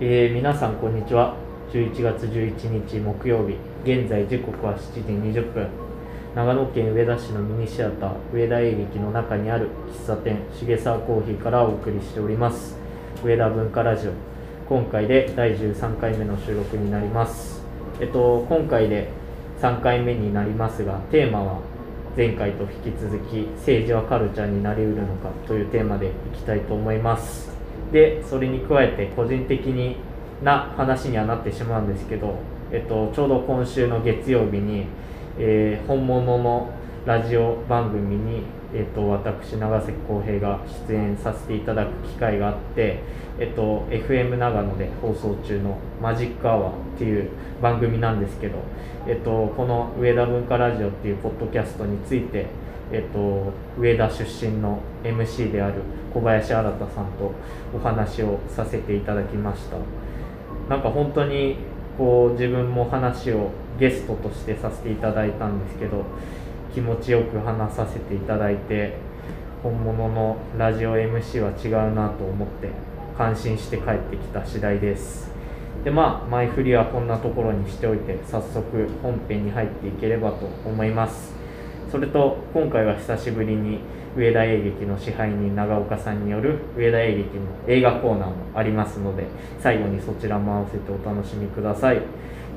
えー皆さんこんにちは。11月11日木曜日。現在時刻は7時20分。長野県上田市のミニシアター上田映劇の中にある喫茶店重沢コーヒーからお送りしております。上田文化ラジオ。今回で第13回目の収録になります。えっと今回で3回目になりますがテーマは前回と引き続き政治はカルチャーになりうるのかというテーマでいきたいと思います。でそれに加えて個人的にな話にはなってしまうんですけど、えっと、ちょうど今週の月曜日に、えー本物のラジオ番組に、えっと、私長崎浩平が出演させていただく機会があって、えっと、FM 長野で放送中の「マジックアワー」っていう番組なんですけど、えっと、この「上田文化ラジオ」っていうポッドキャストについてえっと、上田出身の MC である小林新さんとお話をさせていただきました。なんか本当にこう自分も話をゲストとしてさせていただいたんですけど気持ちよく話させていただいて本物のラジオ MC は違うなと思って感心して帰ってきた次第です。でまあ前振りはこんなところにしておいて早速本編に入っていければと思います。それと今回は久しぶりに上田映劇の支配人長岡さんによる上田映劇の映画コーナーもありますので最後にそちらも合わせてお楽しみください、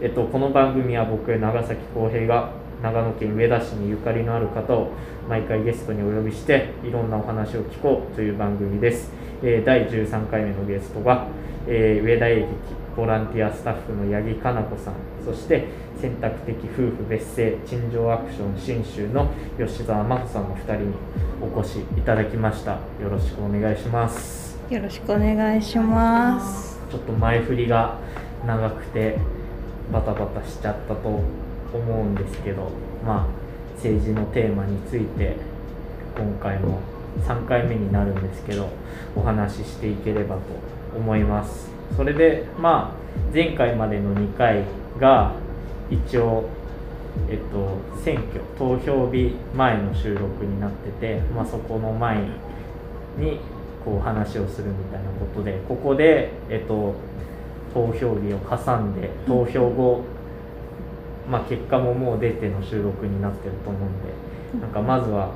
えっと、この番組は僕長崎浩平が長野県上田市にゆかりのある方を毎回ゲストにお呼びしていろんなお話を聞こうという番組です、えー第13回目のゲストが、えー上田映劇ボランティアスタッフの八木かな子さんそして選択的夫婦別姓陳情アクション新州の吉澤真帆さんの2人にお越しいただきました。よろしくお願いします。よろしくお願いします。ちょっと前振りが長くてバタバタしちゃったと思うんですけどまあ政治のテーマについて今回も3回目になるんですけどお話ししていければと思いますそれでまあ前回までの2回が一応えっと、選挙投票日前の収録になってて、まあ、そこの前にこう話をするみたいなことでここで、えっと、投票日を挟んで投票後、まあ、結果ももう出ての収録になってると思うんでなんかまずは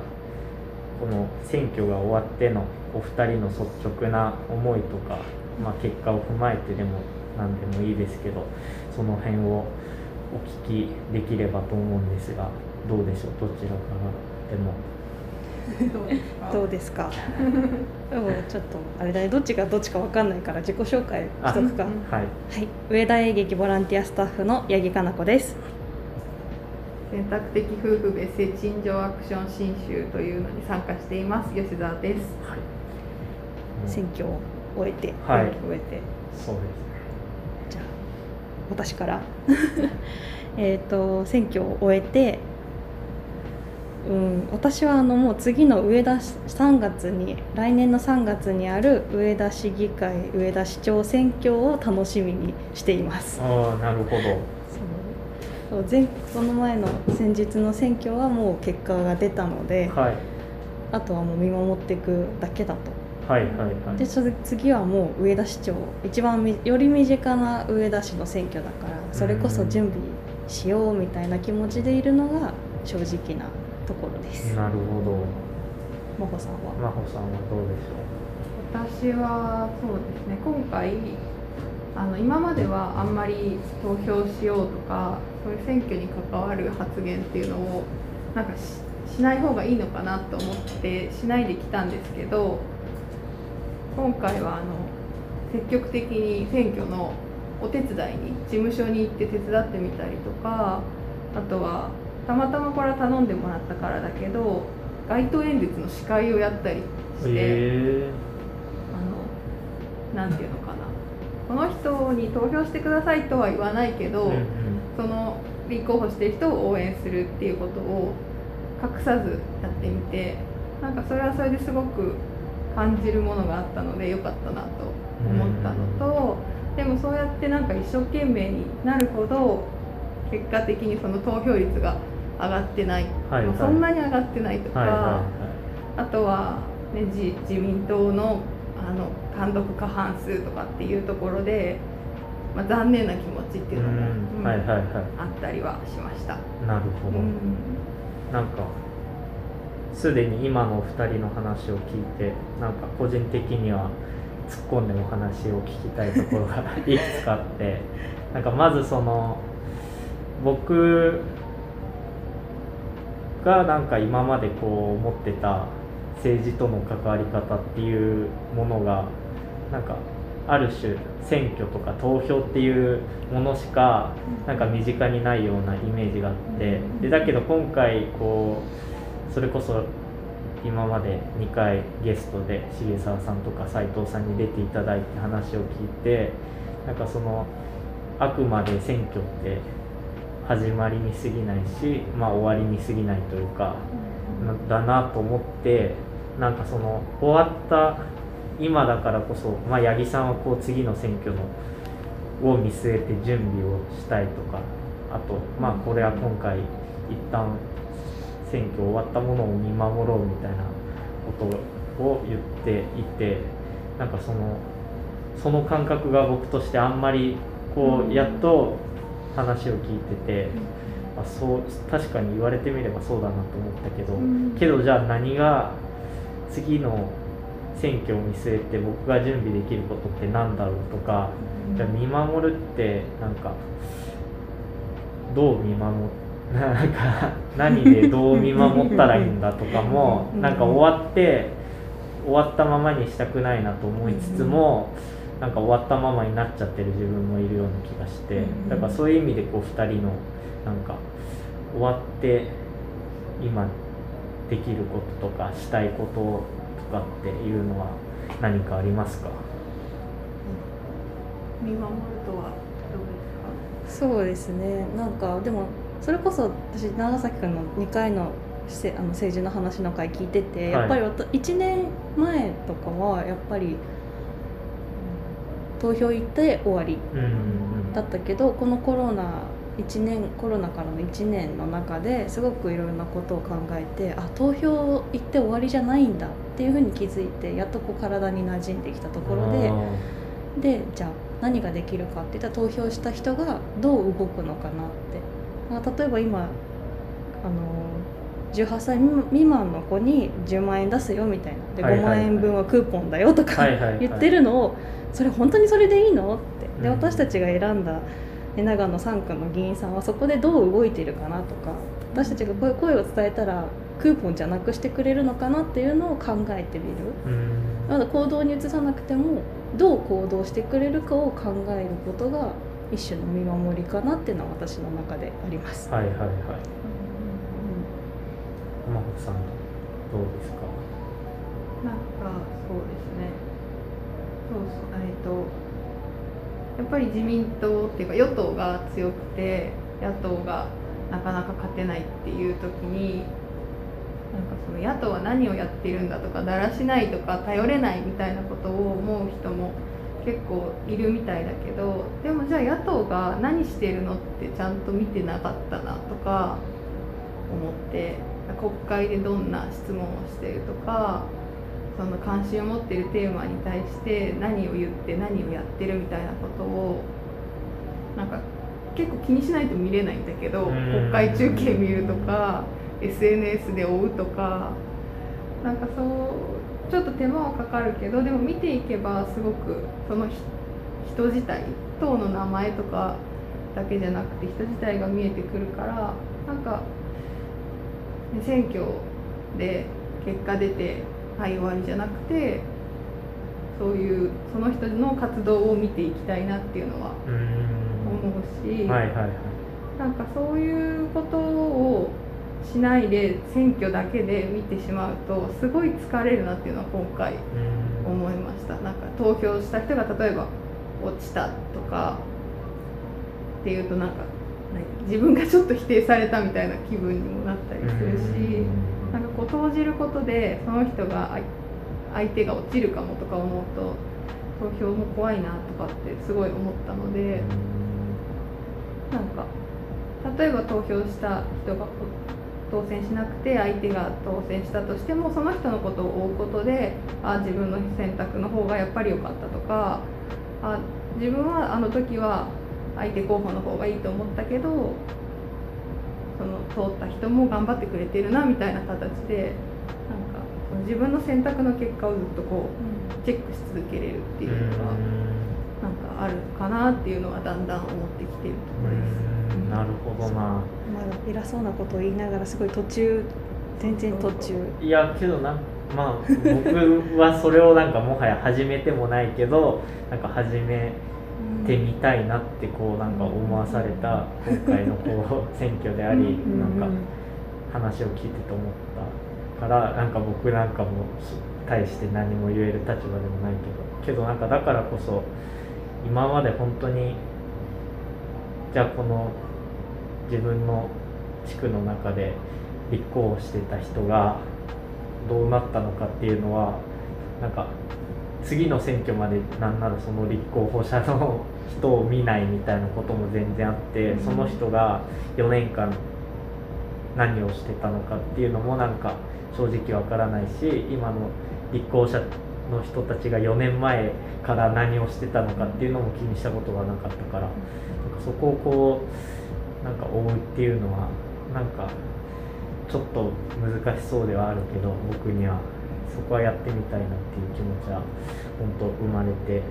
この選挙が終わってのお二人の率直な思いとか、まあ、結果を踏まえてでも何でもいいですけどその辺をお聞きできればと思うんですがどうでしょう？どちらからでも。どうですか？でもちょっとあれだね、どっちがどっちかわかんないから自己紹介しとくか。はい。はい、上田映劇ボランティアスタッフの八木かな子です。選択的夫婦別姓陳情アクション新州というのに参加しています吉澤です。はい。選挙を終えて、はい終えて、そうですねじゃあ私から。えっと選挙を終えて。うん、私はあのもう次の上田市3月に来年の3月にある上田市議会上田市長選挙を楽しみにしています。ああなるほどそう前その前の先日の選挙はもう結果が出たので、はいあとはもう見守っていくだけだとはいはいはい。でそれ次はもう上田市長。一番みより身近な上田市の選挙だからそれこそ準備しようみたいな気持ちでいるのが正直なところです。なるほど。真帆さんは、真帆さんはどうでしょ私はそうですね。今回あの今まではあんまり投票しようとかそういう選挙に関わる発言っていうのをなんかししない方がいいのかなと思ってしないできたんですけど今回はあの積極的に選挙のお手伝いに事務所に行って手伝ってみたりとかあとはたまたまこれは頼んでもらったからだけど街頭演説の司会をやったりうして。へあのなんていうのかなこの人に投票してくださいとは言わないけど、えうんうんその立候補してる人を応援するっていうことを隠さずやってみてなんかそれはそれですごく感じるものがあったので良かったなと思ったのと、でもそうやってなんか一生懸命になるほど結果的にその投票率が上がってない、はいはい。そんなに上がってないとか。はいはあとは、ね、自自民党のあの単独過半数とかっていうところでまあ、残念な気持ちっていうのも、うん。うんはいはい。はあったりはしました。いなるほど、うん。なんかすでに今のお二人の話を聞いてなんか個人的には突っ込んでお話を聞きたいところが いくつかあってなんかまずその僕がなんか今までこう思ってた政治との関わり方っていうものがなんかある種選挙とか投票っていうものしかなんか身近にないようなイメージがあってでだけど今回こうそれこそ今まで2回ゲストで重沢さんとか斉藤さんに出ていただいて話を聞いてなんかそのあくまで選挙って始まりに過ぎないし、まあ、終わりに過ぎないというかだなと思ってなんかその終わった今だからこそ、まあ、八木さんはこう次の選挙のを見据えて準備をしたいとかあとまあこれは今回一旦選挙終わったものを見守ろうみたいなことを言っていてなんかそのその感覚が僕としてあんまりこうやっと話を聞いてて、あそう確かに言われてみればそうだなと思ったけど、うん。けどじゃあ何が次の選挙を見据えて僕が準備できることって何だろうとか、じゃあ見守るってなんかどう見守っなんか何でどう見守ったらいいんだとかもうん。なんか終わって終わったままにしたくないなと思いつつもなんか終わったままになっちゃってる自分もいるような気がしてうん。だからそういう意味でこう2人のなんか終わって今できることとかしたいこととかっていうのは何かありますか？見守るとはどうですか？そうですね。なんかでもそれこそ私長崎君の2回のせあの政治の話の回聞いてて、はい。やっぱりわた1年前とかはやっぱり投票行って終わりうんだったけどこのコロナ1年コロナからの1年の中ですごくいろんなことを考えてあ投票行って終わりじゃないんだっていうふうに気づいてやっとこう体に馴染んできたところであでじゃあ何ができるかって言ったら投票した人がどう動くのかなってまあ例えば今あの18歳未満の子に10万円出すよみたいな。で5はいはいはい。万円分はクーポンだよとか 言ってるのをそれ本当にそれでいいの？って。でうん。私たちが選んだね長野3区の議員さんはそこでどう動いてるかなとか。私たちがこういう声を伝えたらクーポンじゃなくしてくれるのかなっていうのを考えてみる。うん。まだ行動に移さなくてもどう行動してくれるかを考えることが一種の見守りかなっていうのは私の中であります。はいはいはい。浜北さんどうですか？なんかそうですね。そうそうえっとやっぱり自民党っていうか与党が強くて野党がなかなか勝てないっていう時になんかその野党は何をやってるんだとかだらしないとか頼れないみたいなことを思う人も結構いるみたいだけどでもじゃあ野党が何してるのってちゃんと見てなかったなとか思って国会でどんな質問をしてるとかその関心を持っているテーマに対して何を言って何をやってるみたいなことをなんか結構気にしないと見れないんだけどうん。国会中継見るとか SNS で追うとかなんかそうちょっと手間はかかるけどでも見ていけばすごくその人人自体党の名前とかだけじゃなくて人自体が見えてくるからなんかで選挙で結果出てはい終わりじゃなくてそういうその人の活動を見ていきたいなっていうのはうん。思うし、はいはいはい。なんかそういうことをしないで選挙だけで見てしまうとすごい疲れるなっていうのは今回うん。思いました。なんか投票した人が例えば落ちたとかっていうとなんか何自分がちょっと否定されたみたいな気分にもなったりするしなんかこう投じることでその人が相相手が落ちるかもとか思うと投票も怖いなとかってすごい思ったのでなんか例えば投票した人がこ当選しなくて相手が当選したとしてもその人のことを追うことであ自分の選択の方がやっぱり良かったとかあ自分はあの時は相手候補の方がいいと思ったけどその通った人も頑張ってくれてるなみたいな形でなんかその自分の選択の結果をずっとこうチェックし続けれるっていうのがなんかあるかなっていうのはだんだん思ってきてるところです。うん。なるほどなまだ偉そうなことを言いながらすごい途中全然途中。いやけどなんまあ僕はそれをなんかもはや始めてもないけどなんか始めてみたいなってこうなんか思わされた今回のこう選挙でありうんなんか話を聞いてて思ったからなんか僕なんかも対して何も言える立場でもないけどけどなんかだからこそ今まで本当にじゃあこの自分の地区の中で立候補してた人がどうなったのかっていうのはなんか次の選挙までなんならその立候補者の人を見ないみたいなことも全然あってその人が4年間何をしてたのかっていうのもなんか正直わからないし今の立候補者の人たちが4年前から何をしてたのかっていうのも気にしたことがなかったからなんかそこをこうなんか追うっていうのはなんかちょっと難しそうではあるけど僕にはそこはやってみたいなっていう気持ちは本当生まれて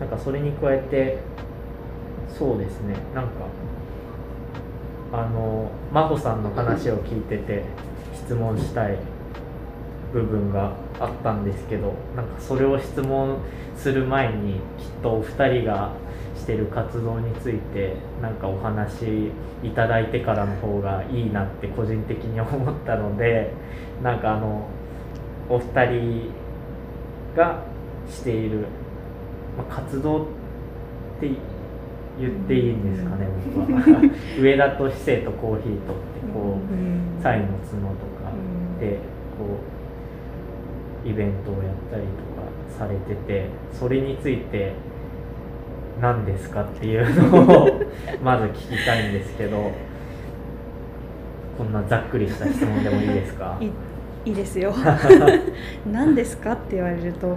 なんかそれに加えてそうですねなんかあの真帆さんの話を聞いてて質問したい部分があったんですけどなんかそれを質問する前にきっとお二人がしてる活動についてなんかお話いただいてからの方がいいなって個人的に思ったので なんかあのお二人がしている、まあ、活動って言っていいんですかね僕は。上田と市政とコーヒーとってこうサイの角とかでこうイベントをやったりとかされててそれについて何ですかっていうのをまず聞きたいんですけどこんなざっくりした質問でもいいですか？いいいですよ。何ですかって言われるとまあ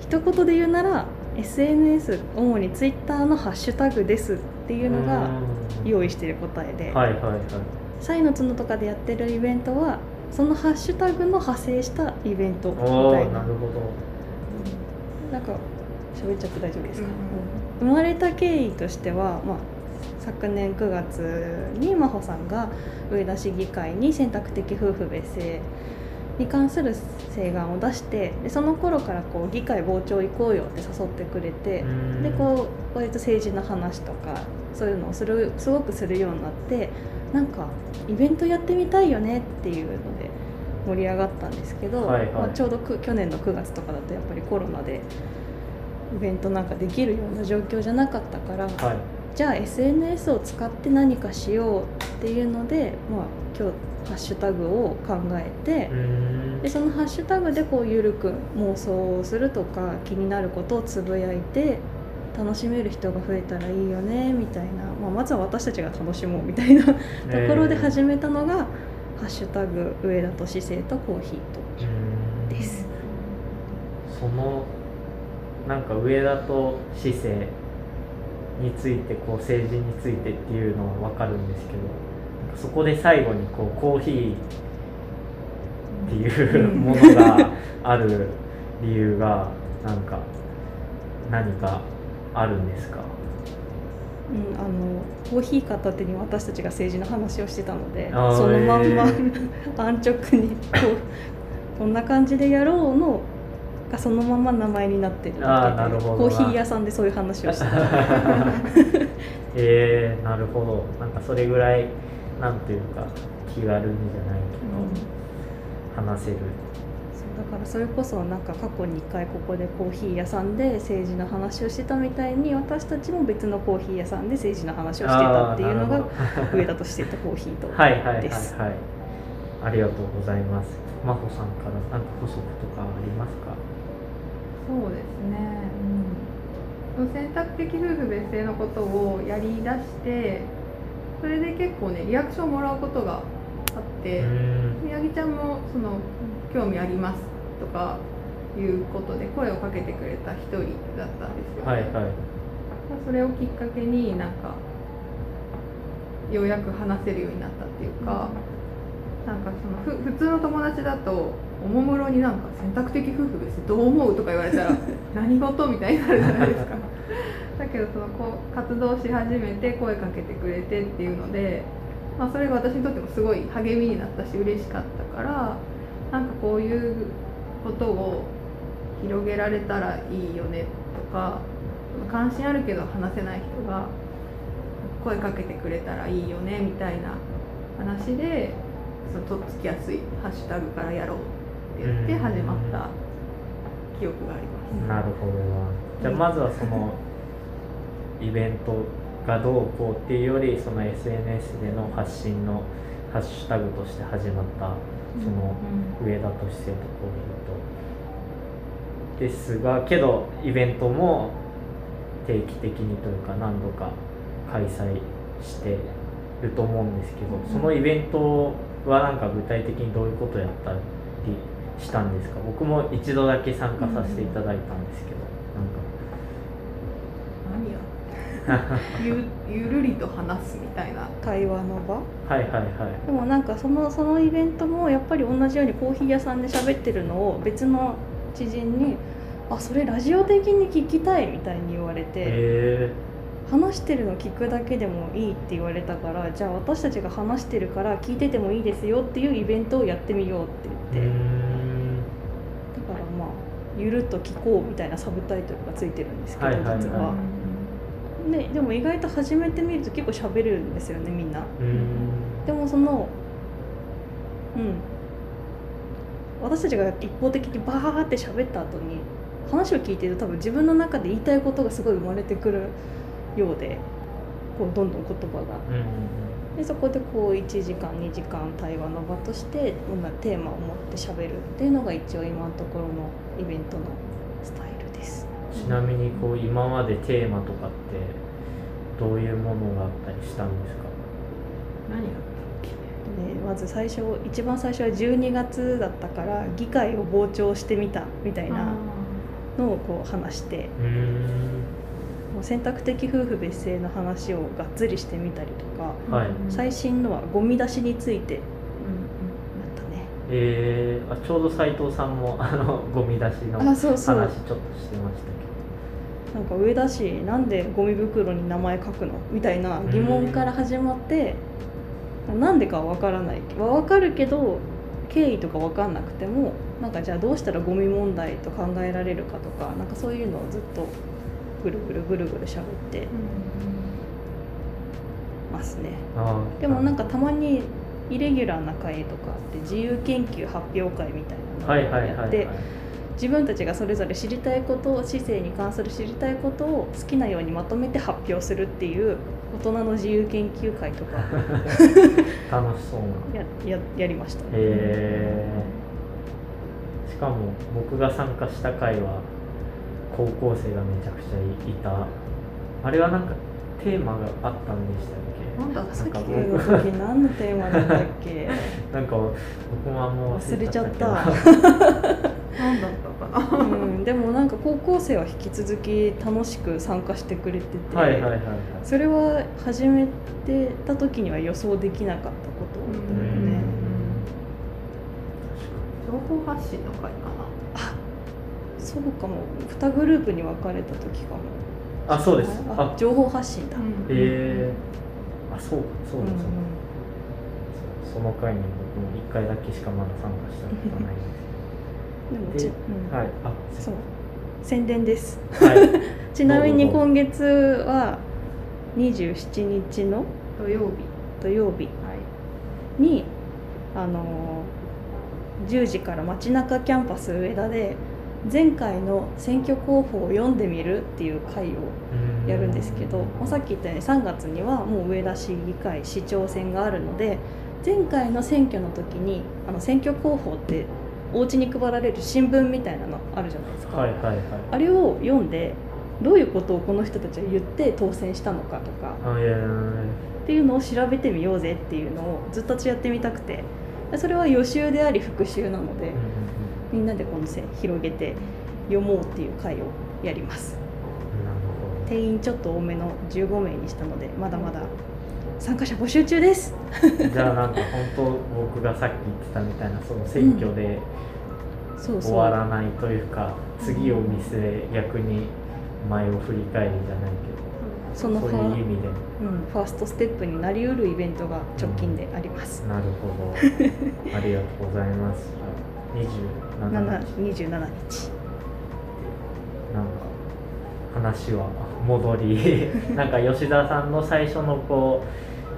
一言で言うなら SNS 主に Twitter のハッシュタグですっていうのが用意している答えで、はいはいはい。サイの角とかでやってるイベントはそのハッシュタグの派生したイベントみたおいな。ーなるほどなんか喋っちゃって大丈夫ですか、うん生まれた経緯としては、まあ、昨年9月に真帆さんが上田市議会に選択的夫婦別姓に関する請願を出してでその頃からこう議会傍聴行こうよって誘ってくれてうん。でこう割と政治の話とかそういうのをするすごくするようになってなんかイベントやってみたいよねっていうので盛り上がったんですけど、はいはい。まあ、ちょうどく去年の9月とかだとやっぱりコロナでイベントなんかできるような状況じゃなかったから、はい。じゃあ SNS を使って何かしようっていうので、まあ、今日ハッシュタグを考えてう、ん。でそのハッシュタグでこう緩く妄想をするとか気になることをつぶやいて楽しめる人が増えたらいいよねみたいな、まあ、まずは私たちが楽しもうみたいな ところで始めたのが「ハッシュタグ上田と市政とコーヒーと」です。そのなんか上田と市政についてこう政治についてっていうのは分かるんですけどそこで最後にこうコーヒーっていうものがある理由がなんか何かあるんですか？うん、あのコーヒー片手に私たちが政治の話をしてたのでそのまんま、え 安直にこうこんな感じでやろうのがそのまま名前になってるコーヒー屋さんでそういう話をしてた。えー、なるほど。なんかそれぐらいなんていうか気軽にじゃないけど、話せるだからそれこそなんか過去に1回ここでコーヒー屋さんで政治の話をしてたみたいに私たちも別のコーヒー屋さんで政治の話をしてたっていうのが上田としてたコーヒーとはいはいはいはい。です。ありがとうございます。真帆さんから何か補足とかありますか？そうですね、うん、選択的夫婦別姓のことをやりだしてそれで結構ねリアクションをもらうことがあって、うん。宮城ちゃんもその興味ありますとかいうことで声をかけてくれた一人だったんですよ、はいはい。それをきっかけになんかようやく話せるようになったっていうか、なんかそのふ普通の友達だとおもむろになんか選択的夫婦です。どう思うとか言われたら 何事みたいになるじゃないですか。だけどそのこう活動し始めて声かけてくれてっていうので、まあ、それが私にとってもすごい励みになったし嬉しかったからなんかこういうことを広げられたらいいよねとか関心あるけど話せない人が声かけてくれたらいいよねみたいな話でそのとっつきやすいハッシュタグからやろうって言って始まった記憶があります。なるほどな。じゃあまずはそのイベントがどうこうっていうよりその SNS での発信のハッシュタグとして始まったその上田としてとコーヒーと。ですがけどイベントも定期的にというか何度か開催してると思うんですけど、うんそのイベントはなんか具体的にどういうことをやったりしたんですか？僕も一度だけ参加させていただいたんですけど、何や ゆゆるりと話すみたいな。会話の場？はいはいはい。でもなんかそのそのイベントもやっぱり同じようにコーヒー屋さんで喋ってるのを別の知人に「あそれラジオ的に聞きたい」みたいに言われてへ話してるの聞くだけでもいいって言われたからじゃあ私たちが話してるから聞いててもいいですよっていうイベントをやってみようって言って。ん。だからまあゆるっと聞こうみたいなサブタイトルがついてるんですけどはいはいはい。実は。ででも意外と始めてみると結構喋るんですよねみんな。でもそのうん私たちが一方的にバーって喋った後に話を聞いてると多分自分の中で言いたいことがすごい生まれてくるようでこうどんどん言葉がでそこでこう1時間2時間対話の場としてどんなテーマを持って喋るっていうのが一応今のところのイベントの。ちなみにこう今までテーマとかってどういうものがあったりしたんですか？何やっでまず最初一番最初は12月だったから議会を傍聴してみたみたいたなのをこう話してもう選択的夫婦別姓の話をがっつりしてみたりとかはい。最新のはゴミ出しについてえー、あちょうど斉藤さんもあの ゴミ出しのあ話ちょっとしてましたけなんか上田市なんでゴミ袋に名前書くの？みたいな疑問から始まってなんでかは分からない。分かるけど経緯とか分かんなくてもなんかじゃあどうしたらゴミ問題と考えられるかとかなんかそういうのをずっとぐるぐるぐるぐる喋ってますね。でもなんかたまにイレギュラーな会とかあって自由研究発表会みたいなはいのをやって自分たちがそれぞれ知りたいことを市政に関する知りたいことを好きなようにまとめて発表するっていう大人の自由研究会とか 楽しそうな。やややりましたね。えー、しかも僕が参加した回は高校生がめちゃくちゃいた。あれはなんかテーマがあったんでしたっけ？なんださっきの時何のテーマだったっけ？なんか僕もあんま忘れちゃった。何だったか。なうん、でもなんか高校生は引き続き楽しく参加してくれてて、はいはいはいはい。それは始めてた時には予想できなかったこと。だようん。ね。情報発信の会かそうかも。2グループに分かれた時かも。あそうです。ああ。情報発信だ、な、えー、あそうかそううん。だそうだ、その回に僕も1回だけしかまだ参加したことないんですでもち、でうん。はいあそう。宣伝です。はい。ちなみに今月は27日の土曜日。土曜日。はい。にあのー10時から街中キャンパス上田で前回の選挙候補を読んでみるっていう会をやるんですけど、まあ、さっき言ったように3月にはもう上田市議会市長選があるので前回の選挙の時にあの選挙候補ってお家に配られる新聞みたいなのあるじゃないですか、はいはいはい。あれを読んでどういうことをこの人たちは言って当選したのかとかっていうのを調べてみようぜっていうのをずっとやってみたくてでそれは予習であり復習なのでうんうんみんなでこの線広げて読もうっていう会をやります。定員ちょっと多めの15名にしたのでまだまだ参加者募集中です。じゃあなんか本当僕がさっき言ってたみたいなその選挙でそうそう。終わらないというか、次を見据え逆に前を振り返りじゃないけどそうそのファいう意味で。うん、ファーストステップになりうるイベントが直近であります、なるほど。ありがとうございます27 7日27日。なんか話は戻り なんか吉田さんの最初のこ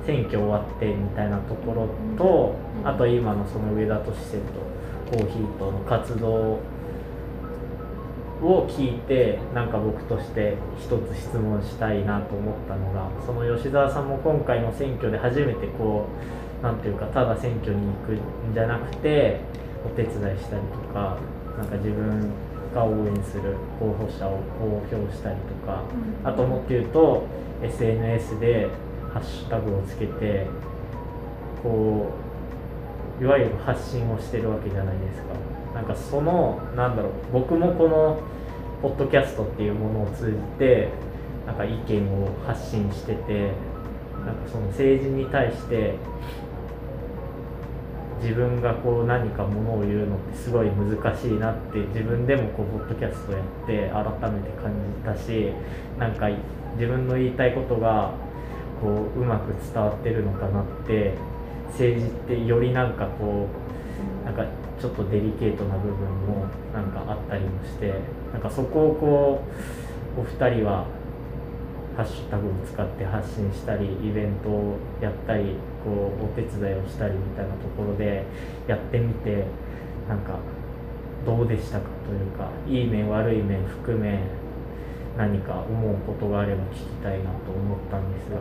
う選挙終わってみたいなところと、うん。あと今のその上田敏生とコーヒーとの活動を聞いてなんか僕として一つ質問したいなと思ったのがその吉澤さんも今回の選挙で初めてこうなんていうかただ選挙に行くんじゃなくてお手伝いしたりとかなんか自分が応援する候補者を公表したりとかあともっと言うと SNS でハッシュタグをつけてこういわゆる発信をしてるわけじゃないですか。なんかそのなんだろう僕もこのポッドキャストっていうものを通じてなんか意見を発信しててなんかその政治に対して自分がこう何かものを言うのってすごい難しいなって自分でもこうポッドキャストやって改めて感じたしなんか自分の言いたいことがこううまく伝わってるのかなって政治ってよりなんかこうなんかちょっとデリケートな部分もなんかあったりもしてなんかそこをこうお二人はハッシュタグを使って発信したりイベントをやったりこうお手伝いをしたりみたいなところでやってみてなんかどうでしたかというかいい面悪い面含め何か思うことがあれば聞きたいなと思ったんですが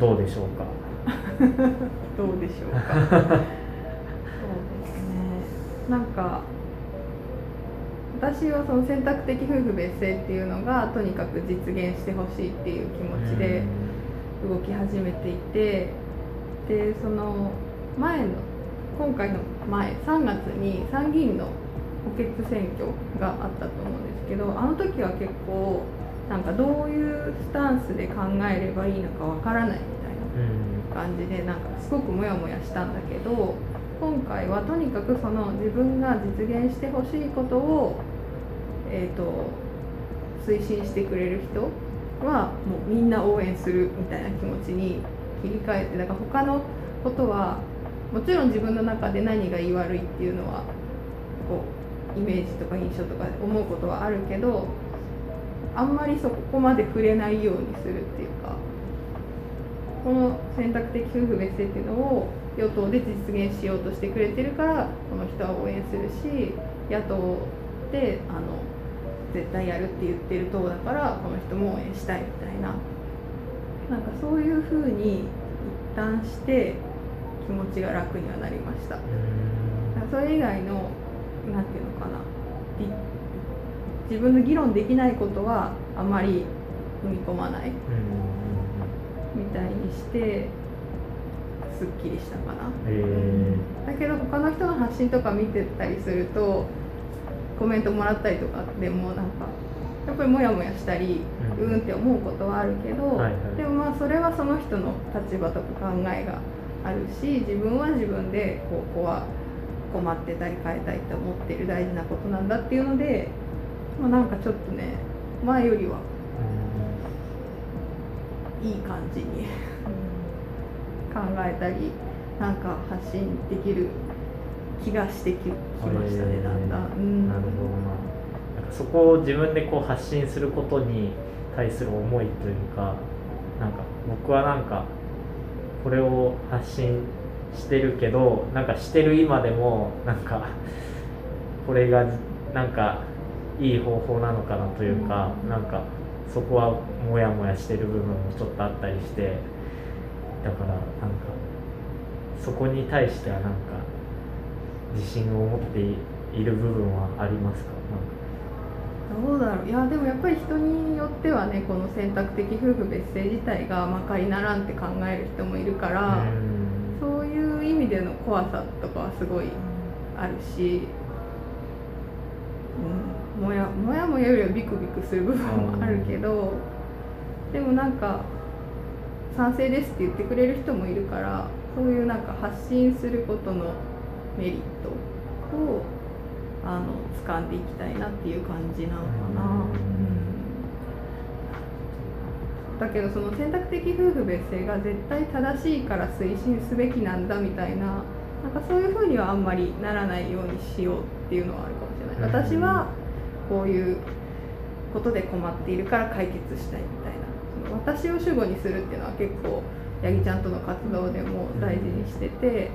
どうでしょうか？どうでしょうか？そうですね。なんか私はその選択的夫婦別姓っていうのがとにかく実現してほしいっていう気持ちで動き始めていてでその前の今回の前3月に参議院の補欠選挙があったと思うんですけどあの時は結構なんかどういうスタンスで考えればいいのかわからないみたいなうん。感じでなんかすごくモヤモヤしたんだけど今回はとにかくその自分が実現してほしいことを、えー、と推進してくれる人はもうみんな応援するみたいな気持ちに切り替えてだから他のことはもちろん自分の中で何がいい悪いっていうのはこうイメージとか印象とか思うことはあるけどあんまりそこまで触れないようにするっていうかこの選択的夫婦別姓っていうのを与党で実現しようとしてくれてるからこの人は応援するし野党であの絶対やるって言ってる党だからこの人も応援したいみたいな。なんかそういうふうに一旦して気持ちが楽にはなりました。それ以外のなんていうのかなり自分の議論できないことはあまり踏み込まないみたいにしてすっきりしたかな。えだけど他の人の発信とか見てたりするとコメントもらったりとかでもなんかやっぱりモヤモヤしたりううんんって思うことはあるけど、はいはい。でもまあそれはその人の立場とか考えがあるし自分は自分でここは困ってたり変えたいと思ってる大事なことなんだっていうので、まあ、なんかちょっとね前よりはいい感じに考えたりなんか発信できる気がしてききましたね、えーだんだん。うん。なるほどそこを自分でこう発信することに対する思いというかなんか僕はなんかこれを発信してるけどなんかしてる今でもなんかこれがなんかいい方法なのかなというか、うんなんかそこはモヤモヤしてる部分もちょっとあったりしてだからなんかそこに対してはなんか自信を持っている部分はありますか？どうだろう。いやでもやっぱり人によってはねこの選択的夫婦別姓自体がまかりならんって考える人もいるから、そういう意味での怖さとかはすごいあるしうん、もやもやもやよりはビクビクする部分もあるけど、でもなんか賛成ですって言ってくれる人もいるからそういうなんか発信することのメリットをあの掴んでいきたいなっていう感じなのかな。うん、だけどその選択的夫婦別姓が絶対正しいから推進すべきなんだみたいななんかそういうふうにはあんまりならないようにしようっていうのはあるかもしれない。私はこういうことで困っているから解決したいみたいな。私を主語にするっていうのは結構八木ちゃんとの活動でも大事にしてて。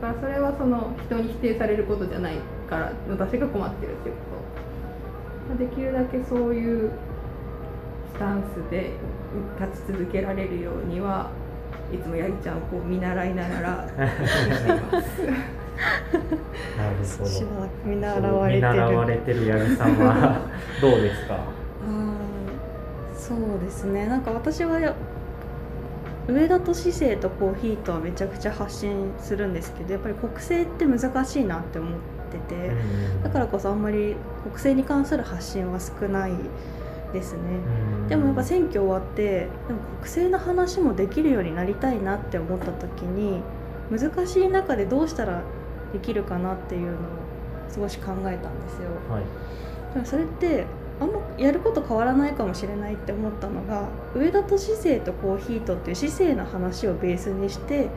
だからそれはその人に否定されることじゃないから私が困ってるっていうことできるだけそういうスタンスで立ち続けられるようにはいつも八木ちゃんをこう見習いながらしています。なるほど。しばらく見習われてる。見習われてる八木さんは どうですか？そうですねなんか私は上田と市政とコーヒーとはめちゃくちゃ発信するんですけどやっぱり国政って難しいなって思っててだからこそあんまり国政に関する発信は少ないですね。でもやっぱ選挙終わってでも国政の話もできるようになりたいなって思った時に難しい中でどうしたらできるかなっていうのを少し考えたんですよ。はい、でもそれってあんまやること変わらないかもしれないって思ったのが上田と市政とコーヒーとっていう市政の話をベースにして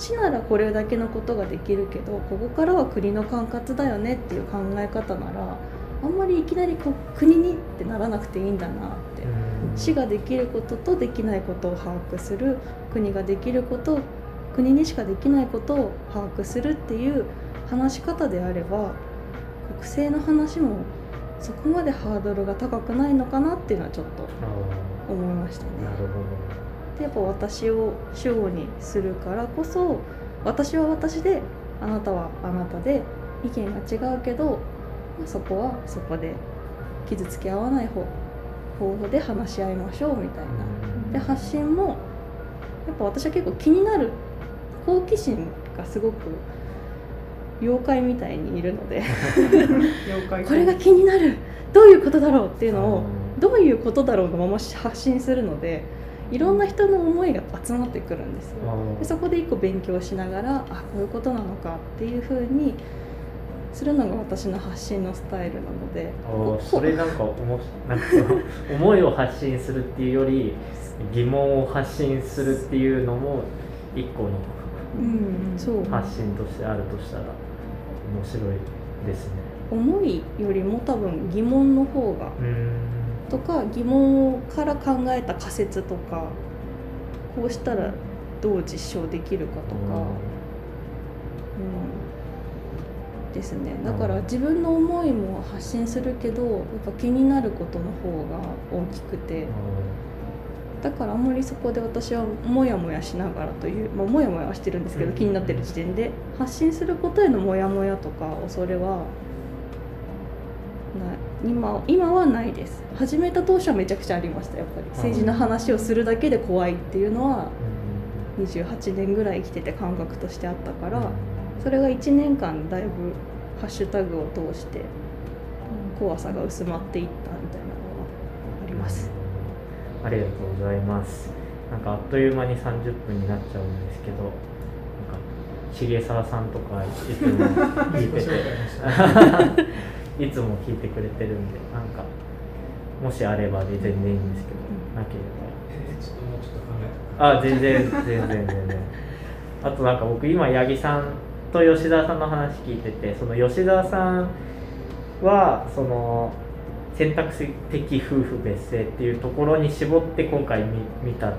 市ならこれだけのことができるけどここからは国の管轄だよねっていう考え方ならあんまりいきなりこ国にってならなくていいんだなって市ができることとできないことを把握する国ができること国にしかできないことを把握するっていう話し方であれば国政の話もそこまでハードルが高くないのかなっていうのはちょっと思いましたね。やっぱ私を主語にするからこそ私は私であなたはあなたで意見が違うけどそこはそこで傷つけ合わない方方法で話し合いましょうみたいな。で発信もやっぱ私は結構気になる好奇心がすごく妖怪みたいにいるので。これが気になる。どういうことだろうっていうのをどういうことだろうのまま発信するのでいろんな人の思いが集まってくるんですよ。でそこで一個勉強しながらあこういうことなのかっていうふうにするのが私の発信のスタイルなので。それなんかおもなんか 思いを発信するっていうより疑問を発信するっていうのも一個の、発信としてあるとしたら。面白いですね。思いよりも多分疑問の方がとか疑問から考えた仮説とかこうしたらどう実証できるかとか、うん、ですね。だから自分の思いも発信するけどやっぱ気になることの方が大きくて。だからあんまりそこで私はモヤモヤしながらという、まあ、モヤモヤはしてるんですけど、気になってる時点で発信することへのモヤモヤとか恐れは今今はないです。始めた当初はめちゃくちゃありましたやっぱり。政治の話をするだけで怖いっていうのは28年ぐらい生きてて感覚としてあったからそれが1年間だいぶハッシュタグを通して怖さが薄まっていったみたいなのはあります。ありがとうございます。なんかあっという間に30分になっちゃうんですけどなんか重沢さんとかいつも聞いてて いつも聞いてくれてるんでなんかもしあればで全然いいんですけど、なければ。ちょっともうちょっと考えあ全然全然全然。あとなんか僕今八木さんと吉澤さんの話聞いててその吉澤さんはその選択的夫婦別姓っていうところに絞って今回見たっ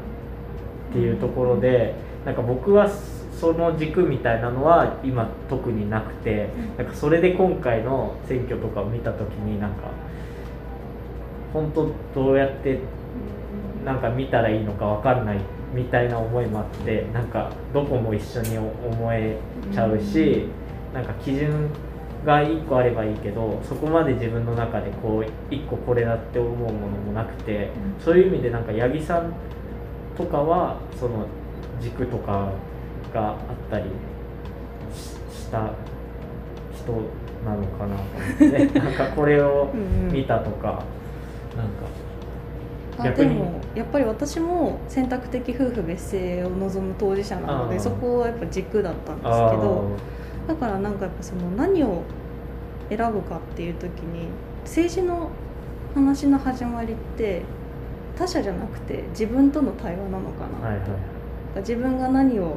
ていうところでなんか僕はその軸みたいなのは今特になくてなんかそれで今回の選挙とかを見た時になんか本当どうやってなんか見たらいいのか分かんないみたいな思いもあってなんかどこも一緒に思えちゃうしなんか基準が1個あればいいけどそこまで自分の中でこう1個これだって思うものもなくて、うん、そういう意味でなんか八木さんとかはその軸とかがあったりした人なのかなと思って なんかこれをうんうん。見たとか、なんかあでもやっぱり私も選択的夫婦別姓を望む当事者なのでそこはやっぱ軸だったんですけあどだからなんかやっぱその何を選ぶかっていう時に政治の話の始まりって他者じゃなくて自分との対話なのかな、はいはい。自分が何を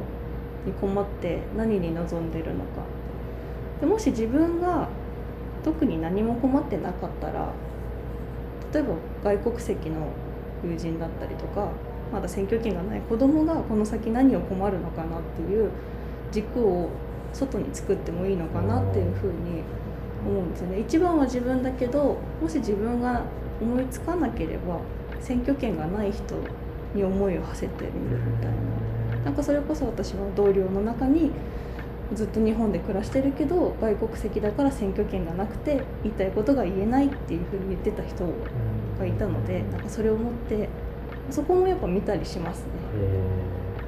に困って何に望んでるのか。でもし自分が特に何も困ってなかったら例えば外国籍の友人だったりとかまだ選挙権がない子供がこの先何を困るのかなっていう軸を外に作ってもいいのかなっていうふうに思うんですよね。一番は自分だけどもし自分が思いつかなければ選挙権がない人に思いを馳せてみるみたいな。なんかそれこそ私は同僚の中にずっと日本で暮らしてるけど外国籍だから選挙権がなくて言いたいことが言えないっていうふうに言ってた人がいたのでなんかそれを思ってそこもやっぱ見たりしますね。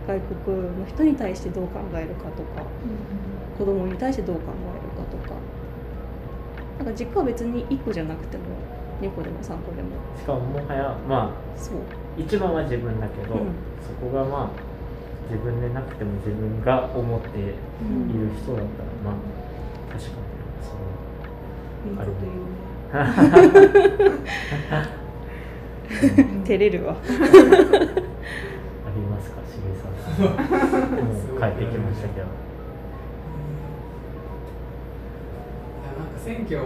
外国の人に対してどう考えるかとか子供に対してどう考えるかとか。なんか軸は別に1個じゃなくても2個でも3個でも。しかももはやまあそう。一番は自分だけど、うん。そこがまあ自分でなくても自分が思っているうん人だったら、まあ確かにそうね。れは 照れるわ。ありますかしげさん。もう帰ってきましたけど。いやなんか選挙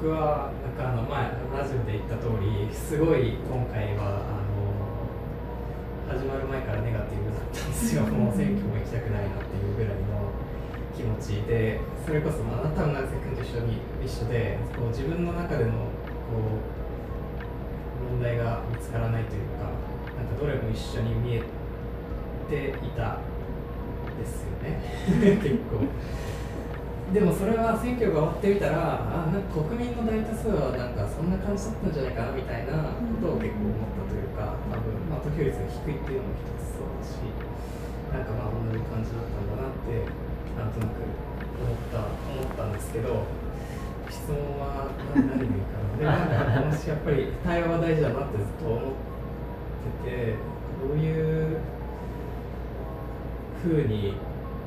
僕はなんかあの前ラジオで言った通りすごい今回は始まる前からネガティブだったんですよ。もう選挙も行きたくないなっていうぐらいの気持ちでそれこそまああなたの長瀬君と一緒に一緒でこう自分の中でのこう問題が見つからないというかなんかどれも一緒に見えていたですよね。結構。でもそれは選挙が終わってみたらあなんか国民の大多数はなんかそんな感じだったんじゃないかなみたいなことを結構思ったというか多分、まあ、投票率が低いっていうのも一つそうだしなんかまあ同じ感じだったんだなってなんとなく思った思ったんですけど質問は何何でいいかなでなんか私やっぱり対話は大事だなってずっと思っててどういうふうに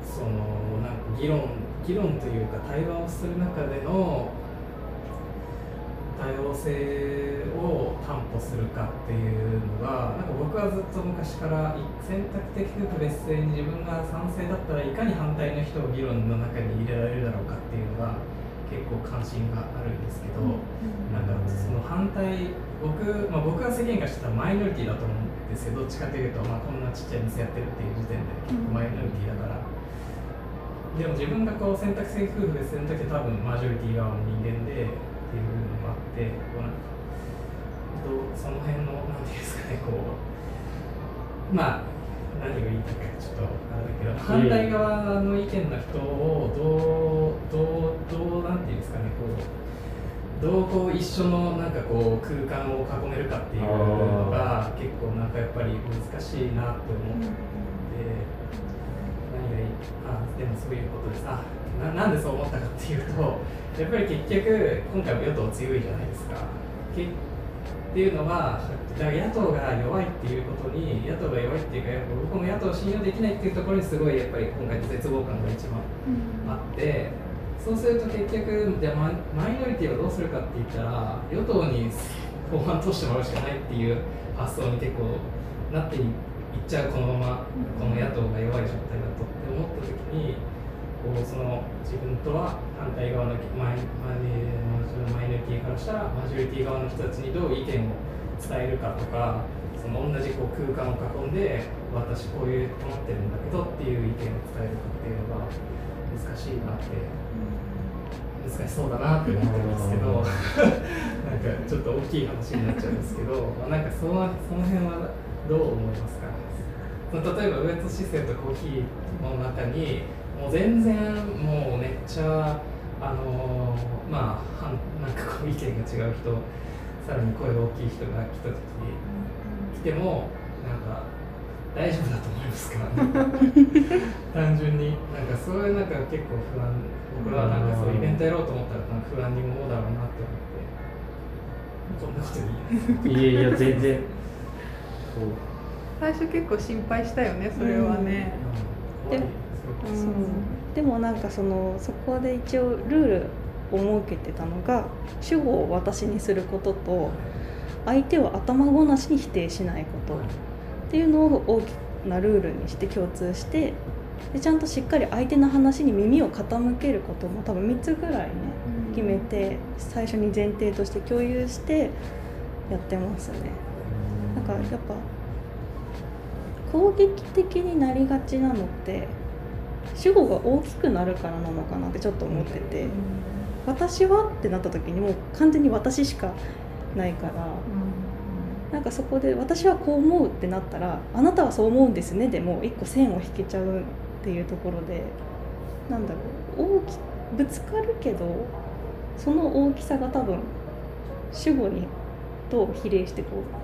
そのなんか議論議論というか対話をする中での多様性を担保するかっていうのがなんか僕はずっと昔から選択的夫婦別姓に自分が賛成だったらいかに反対の人を議論の中に入れられるだろうかっていうのが結構関心があるんですけど、なんかその反対僕,、まあ、僕が世間からしたらマイノリティだと思うんですよ。どっちかというと、まあ、こんなちっちゃい店やってるっていう時点で結構マイノリティだから。でも自分がこう選択的夫婦別姓の時は多分マジョリティ側の人間でっていうのがあってこうなんかどうその辺の何ていうんですかねこうまあ何が言いたいかちょっとあれだけど反対側の意見の人をどうどうどうなんていうんですかねこうどうこう一緒のなんかこう空間を囲めるかっていうのが結構なんかやっぱり難しいなって思って。何がいいあでもそういうことですあななんでそう思ったかっていうとやっぱり結局今回も与党強いじゃないですか。けっていうのはだから野党が弱いっていうことに野党が弱いっていうか僕も野党を信用できないっていうところにすごいやっぱり今回の絶望感が一番あってそうすると結局じゃあママイノリティはどうするかって言ったら与党に法案通してもらうしかないっていう発想に結構なっていっちゃうこのままこの野党が弱い状態だとって思った時にこうその自分とは反対側のマイマイマイノリティからしたらマジョリティ側の人たちにどう意見を伝えるかとかその同じこう空間を囲んで私こういう困ってるんだけどっていう意見を伝えるかっていうのが難しいなって難しそうだなって思ってるんですけどなんかちょっと大きい話になっちゃうんですけど、まあ、なんかそのその辺はどう思いますか？例えばウエット姿勢とコーヒーの中にもう全然もうめっちゃあのーまあはんなんかこう意見が違う人さらに声が大きい人が来た時に来てもなんか大丈夫だと思いますか 単純になんかそういうなんか結構不安僕はなんかそうイベントやろうと思ったらなんか不安に思うだろうなって思って。こんなことでいいですい。やいや全然。そう。最初結構心配したよねそれはね、でうんでもなんかそのそこで一応ルールを設けてたのが主語を私にすることと相手を頭ごなしに否定しないことっていうのを大きなルールにして共通してでちゃんとしっかり相手の話に耳を傾けることも多分3つぐらいね決めて最初に前提として共有してやってますね。なんかやっぱ攻撃的になりがちなのって主語が大きくなるからなのかなってちょっと思ってて「私は?」ってなった時にもう完全に私しかないからなんかそこで「私はこう思う」ってなったら「あなたはそう思うんですね」でもう一個線を引けちゃうっていうところでなんだろう大きぶつかるけどその大きさが多分主語にと比例してこう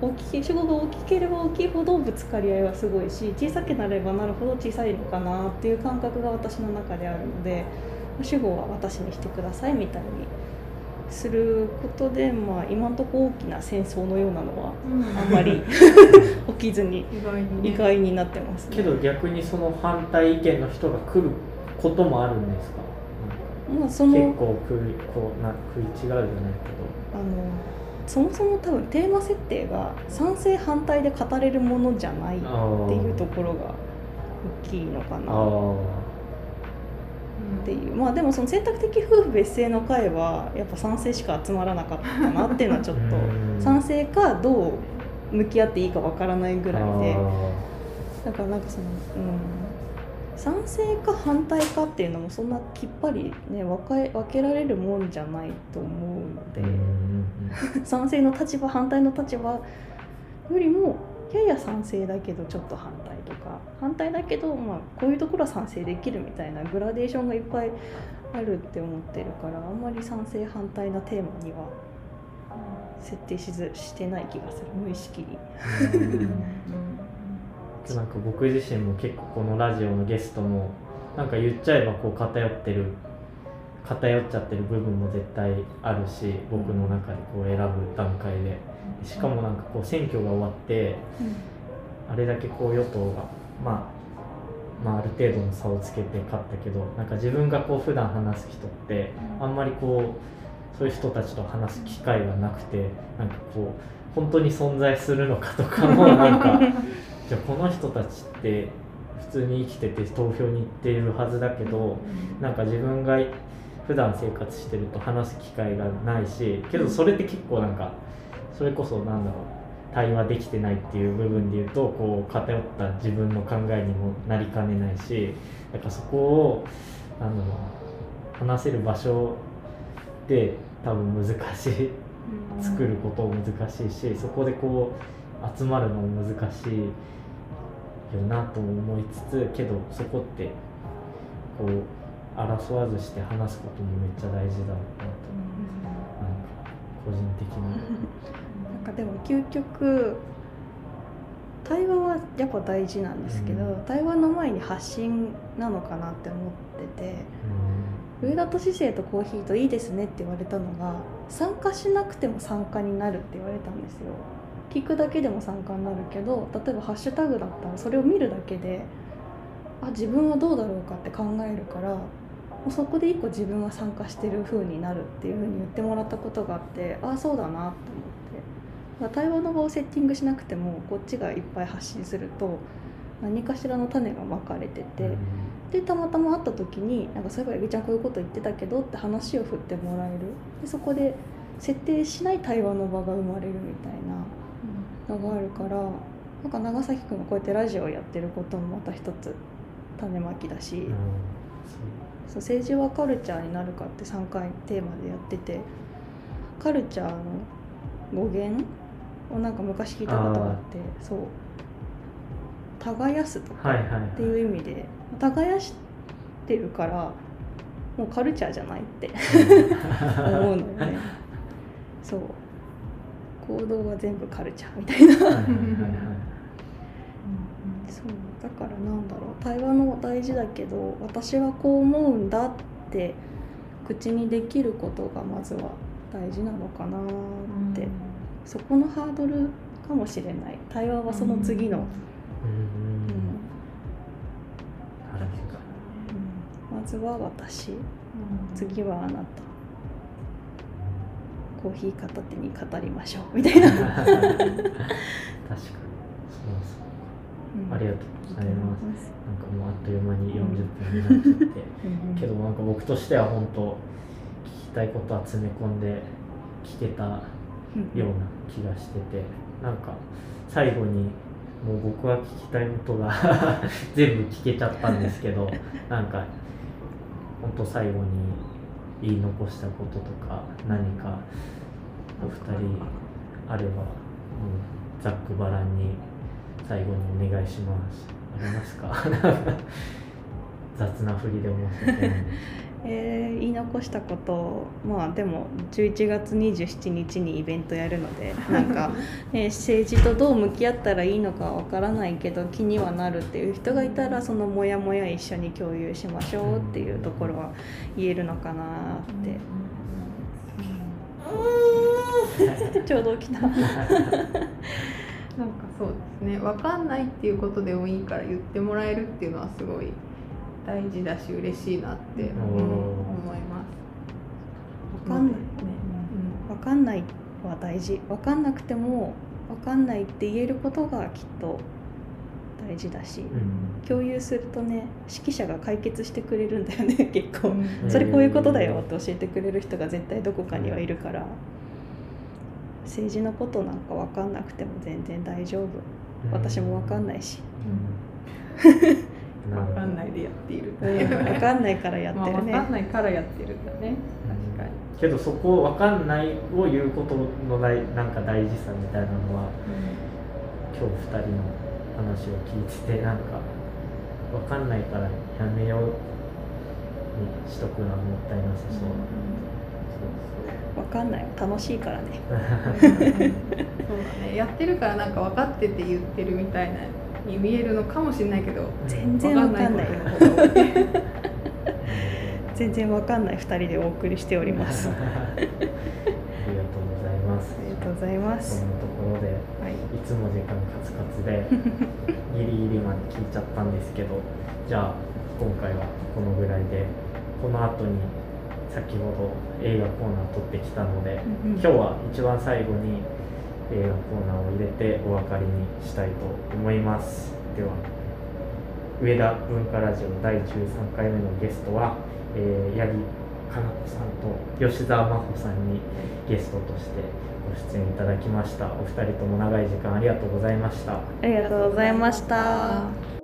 大きい主語が大きければ大きいほどぶつかり合いはすごいし小さくなればなるほど小さいのかなっていう感覚が私の中であるので主語は私にしてくださいみたいにすることで、まあ、今のところ大きな戦争のようなのはあんまり 起きずに意外に、ね、意外になってますね。けど逆にその反対意見の人が来ることもあるんですか？まあその結構食いこうな食い違うじゃないけあのそもそも多分テーマ設定が賛成反対で語れるものじゃないっていうところが大きいのかあな。あっていう。まあでもその選択的夫婦別姓の会はやっぱ賛成しか集まらなかったなっていうのはちょっと うん。賛成かどう向き合っていいかわからないぐらいで。あだからなんかそのうん賛成か反対かっていうのもそんなきっぱりね分かれ分けられるもんじゃないと思うので。賛成の立場反対の立場よりもやや賛成だけどちょっと反対とか反対だけど、まあ、こういうところは賛成できるみたいなグラデーションがいっぱいあるって思ってるからあんまり賛成反対なテーマには設定しずしてない気がする無意識に。なんか僕自身も結構このラジオのゲストもなんか言っちゃえばこう偏ってる偏っちゃってる部分も絶対あるし僕の中でこう選ぶ段階で。しかもなんかこう選挙が終わってあれだけこう与党が、まあ、まあある程度の差をつけて勝ったけどなんか自分がこう普段話す人ってあんまりこうそういう人たちと話す機会がなくてなんかこう本当に存在するのかとかもなんかじゃあこの人たちって普通に生きてて投票に行っているはずだけどなんか自分が普段生活してると話す機会がないしけどそれって結構なんかそれこそなんだろう対話できてないっていう部分で言うとこう偏った自分の考えにもなりかねないしだからそこをなんだろうな話せる場所で多分難しい。作ることも難しいしそこでこう集まるのも難しいよなとも思いつつけどそこってこう争わずして話すこともめっちゃ大事だろうなとなんか個人的に。なんかでも究極対話はやっぱ大事なんですけど、うん。対話の前に発信なのかなって思ってて上田都市生とコーヒーといいですねって言われたのが参加しなくても参加になるって言われたんですよ聞くだけでも参加になるけど例えばハッシュタグだったらそれを見るだけであ自分はどうだろうかって考えるからもうそこで一個自分は参加してる風になるっていう風に言ってもらったことがあってああそうだなと思って。だ対話の場をセッティングしなくてもこっちがいっぱい発信すると何かしらの種がまかれてて、でたまたま会った時に「なんかそういえばエビちゃんこういうこと言ってたけど」って話を振ってもらえる。でそこで設定しない対話の場が生まれるみたいなのがあるからなんか長崎くんがこうやってラジオをやってることもまた一つ種まきだし、うんそう。政治はカルチャーになるかって3回テーマでやっててカルチャーの語源をなんか昔聞いたことがあってそう。耕すとかはいはいはい。っていう意味で耕してるからもうカルチャーじゃないって 思うのよね。そう行動は全部カルチャーみたいな。そう。だからなんだろう。対話も大事だけど私はこう思うんだって口にできることがまずは大事なのかなって、そこのハードルかもしれない。対話はその次の、うん。まずは私。次はあなたコーヒー片手に語りましょう。みたいな、に 確かに。そうそううん。ありがとうございます。なんかもうあっという間に40分になっちゃって。けどなんか僕としては本当聞きたいことは詰め込んで聞けたような気がしてて。なんか最後にもう僕は聞きたいことが 全部聞けちゃったんですけど。なんか本当最後に言い残したこととか何かお二人あればもうざっくばらんに最後にお願いします。ありますか？雑なふりで申し訳ない。ですえー言い残したことまあでも11月27日にイベントやるので なんか、ね、政治とどう向き合ったらいいのかわからないけど気にはなるっていう人がいたらそのモヤモヤ一緒に共有しましょうっていうところは言えるのかなって、ちょうど起きたなん。かそうですね分かん。ないっていうことでもいいから言ってもらえるっていうのはすごい大事だし嬉しいなって、思います。わかんないね、わかんないは大事。わかんなくてもわかんないって言えることがきっと大事だし、うん。共有するとね指揮者が解決してくれるんだよね 結構、うん。それこういうことだよって教えてくれる人が絶対どこかにはいるから。政治のことなんか分かんなくても全然大丈夫。私も分かんないし。うん 分かんないでやっているっていう。分かんないからやってるね、まあ、分かんないからやってるんだね。確かに、けどそこ分かんないを言うことの大なんか大事さみたいなのは今日2人の話を聞いててなんか分かんないからやめようにしとくのはもったいなさそう。分かんない。楽しいからね。そうだね。やってるからなんか分かってて言ってるみたいなに見えるのかもしれないけど全然分かんない 全然分かんない2人でお送りしております。あありがとうございます。りがとうございます。そんなところではい。いつも時間カツカツで ギリギリまで聞いちゃったんですけどじゃあ今回はこのぐらいでこの後に先ほど映画コーナー撮ってきたのでうんうん。今日は一番最後に映画コーナーを入れてお別れにしたいと思います。では上田文化ラジオ第13回目のゲストは、えー、八木かな子さんと吉澤真帆さんにゲストとしてご出演いただきました。お二人とも長い時間ありがとうございました。ありがとうございました。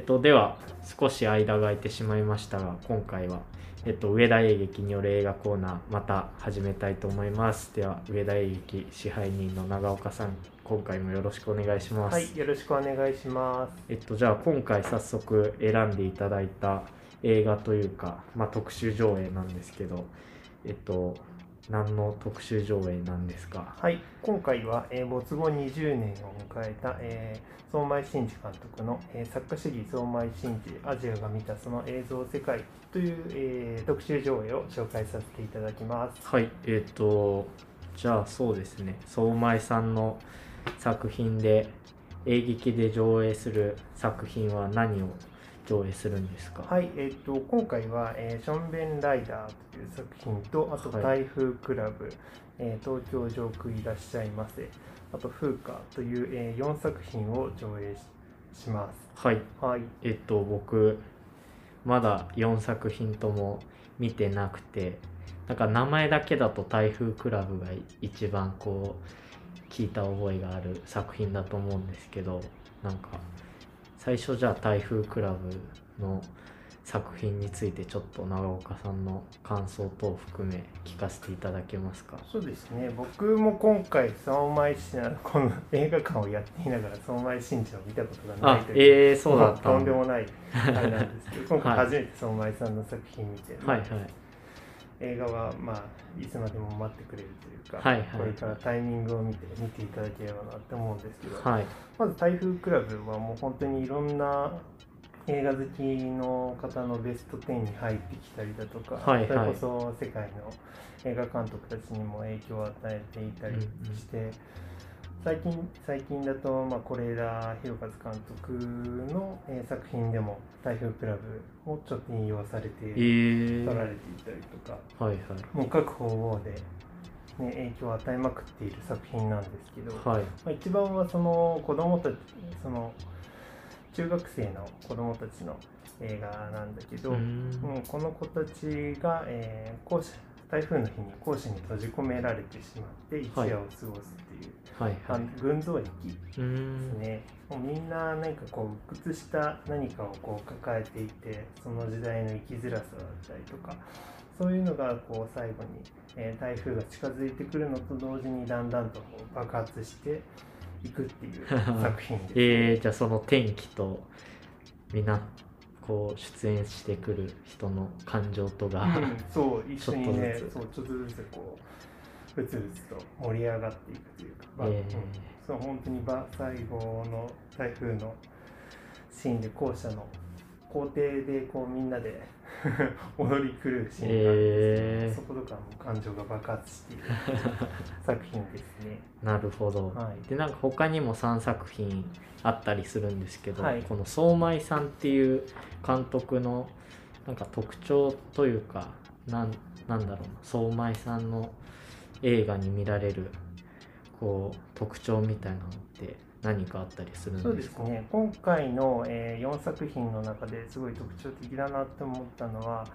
っと、では少し間が空いてしまいましたが今回は、えっと、上田映劇による映画コーナーまた始めたいと思いますでは上田映劇支配人の長岡さん今回もよろしくお願いします、はい、よろしくお願いします。えっと、じゃあ今回早速選んでいただいた映画というか、まあ、特集上映なんですけどえっと何の特集上映なんですか？はい、今回は、えー没後20年を迎えた、えー相米真司監督の、えー作家主義相米真司アジアが見たその映像世界という、えー特集上映を紹介させていただきます。はい。えっとじゃあそうですね。相米さんの作品で映劇で上映する作品は何を上映するんですか？はい、えっ、と今回は、えーションベンライダーという作品とあとはい。台風クラブ、えー東京上空いらっしゃいませ。あと風花という、え4作品を上映しします。はい。はい、えっと僕まだ4作品とも見てなくてなんか名前だけだと台風クラブが一番こう聞いた覚えがある作品だと思うんですけどなんか最初じゃあ台風クラブの作品についてちょっと長岡さんの感想等を含め聞かせていただけますか？そうですね。僕も今回相馬市あのこの映画館をやっていながら相馬市真珠を見たことがないあというえー、そうだったとんではもないあれなんですけど 今回初めて相馬さんの作品見て、いはい映画はまあいつまでも待ってくれるというか、はいはい。これからタイミングを見て見ていただければなって思うんですけど、はい。まず台風クラブはもう本当にいろんな映画好きの方のベスト10に入ってきたりだとか、はいはい。それこそ世界の映画監督たちにも影響を与えていたりして、最近最近だとまあ是枝裕和監督の、えー作品でも台風クラブをちょっと引用されてえー、撮られていたりとか、はいもう各方々で、ね、影響を与えまくっている作品なんですけど、はい。はいまあ、一番はその子供たちその中学生の子供たちの映画なんだけど、うん。この子たちが、えー校舎台風の日に校舎に閉じ込められてしまって一夜を過ごすっていう、はいはい。群像劇ですん。ね、もうみんな何かこう鬱屈した何かをこう抱えていてその時代の生きづらさだったりとかそういうのがこう最後に、えー台風が近づいてくるのと同時にだんだんとこう爆発していくっていう作品です、えー、じゃあその天気とみんなこう出演してくる人の感情とが、うんそう 一緒にねちょっとずつ。そうちょっとずつこうふつふつと盛り上がっていくというか、まあえ。ーうんそう本当にば最後の台風のシーンで校舎の校庭でこうみんなで 踊り狂うシーンがあるんですけど、えー。そことかも感情が爆発している 作品ですね。なるほど、はい。でなんか他にも3作品あったりするんですけど、はい。この相米さんっていう監督のなんか特徴というかなんなんだろうな相米さんの映画に見られるこう特徴みたいなのって何かあったりするんですか？そうですね。今回の、え4作品の中ですごい特徴的だなって思ったのは、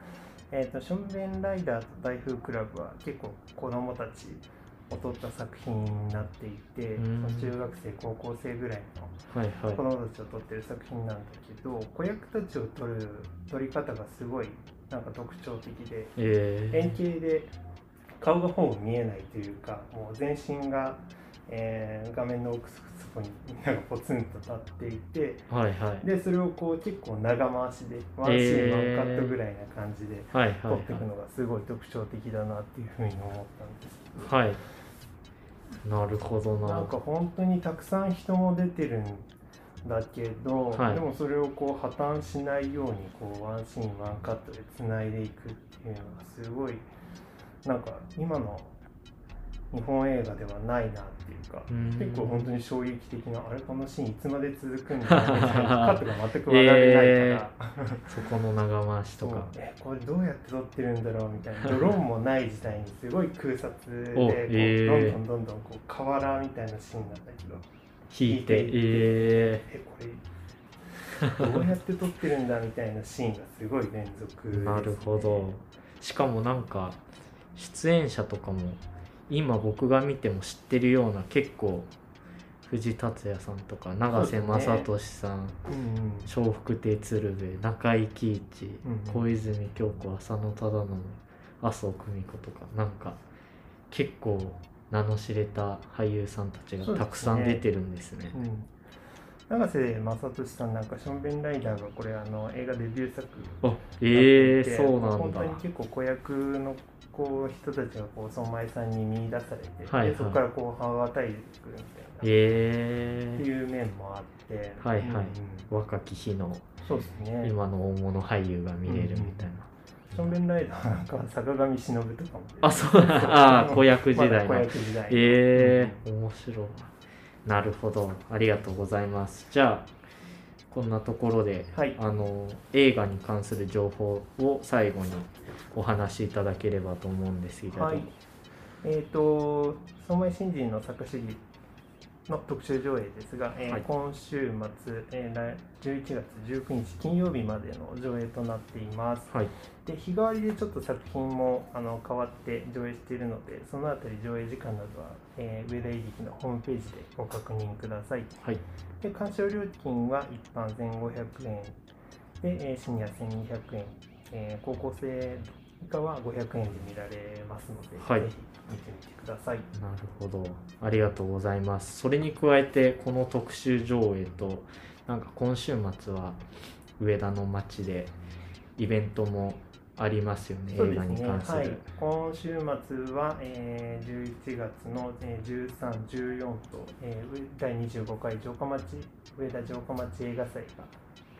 えーと「ションベンライダーと台風クラブ」は結構子供たちを撮った作品になっていて、うん。中学生高校生ぐらいのはいはい。子供たちを撮ってる作品なんだけど子役たちを撮る撮り方がすごいなんか特徴的でえ円形で顔がほぼ見えないというかもう全身が、えー画面の奥底にみんながポツンと立っていてー、はいはい。でそれをこう結構長回しでワンシーンワンカットぐらいな感じで撮っていくのがすごい特徴的だなっていうふうに思ったんです。けど、はい。なるほどな。なんか本当にたくさん人も出てるんだけど、はい。でもそれをこう破綻しないようにこうワンシーンワンカットでつないでいくっていうのがすごいなんか今の日本映画ではないなっていうかうん。結構本当に衝撃的なあれこのシーンいつまで続くんだみたいな カットが全く分かれないから、そこの長回しとか。えこれどうやって撮ってるんだろうみたいな。ドローンもない時代にすごい空撮でこおう、えー。どんどんどんどんこう河原みたいなシーンなんだけど引いて引いてええこれどうやって撮ってるんだみたいなシーンがすごい連続で。す、ー、なるほどしかもなんか出演者とかも今僕が見ても知ってるような結構藤達也さんとか永瀬正敏さん、うんうん笑福亭鶴瓶中井貴一、うんうん。小泉京子浅野忠信麻生久美子とかなんか結構名の知れた俳優さんたちがたくさん出てるんですね。うん。永瀬正敏さんなんか「ションベンライダー」がこれあの映画デビュー作あええだってそうなんだ。本当に結構子役のこう人たちがこう相馬井さんに見出されて、はいはい。でそこからこう羽ばたいてくるみたいな、ええ。っていう面もあって。はいはい。うんうん。若き日のそうですね。今の大物俳優が見れるみたいな、ションベンライダーなんかは坂上忍とかもあそう。ああ子役時まだ子代の役時代え。え面白い。なるほど。ありがとうございます。じゃあこんなところで、はいあの映画に関する情報を最後にお話しいただければと思うんですけれど、はい。えっ、と、相馬新人の作詞の特集上映ですが、えーはい。今週末、えー来11月19日金曜日までの上映となっています。はい。で日替わりでちょっと作品もあの変わって上映しているので、そのあたり上映時間などは、えー上田入劇のホームページでご確認ください。はい。で鑑賞料金は一般1500円。で、えーシニア1200円、えー高校生以下は500円で見られますので、はい。ぜひ見てみてください。なるほど。ありがとうございます。それに加えてこの特集上映となんか今週末は上田の街でイベントもありますよね映画に関する、はい、今週末は、えー11月の、えー13、14と、えー第25回城下町上田城下町映画祭が、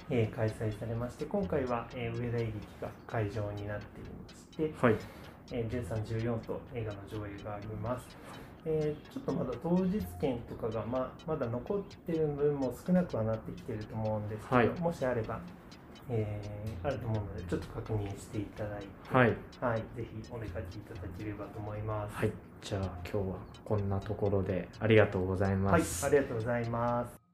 えー開催されまして今回は、えー上田演劇が会場になっていまして、はい。えー13、14と映画の上映があります。えーちょっとまだ当日券とかがままだ残ってる分も少なくはなってきてると思うんですけど、はい。もしあれば、えーあると思うのでちょっと確認していただいて、はい。はい、ぜひお出かけいただければと思います。はい。じゃあ今日はこんなところでありがとうございはい、ます、ありがとうございます。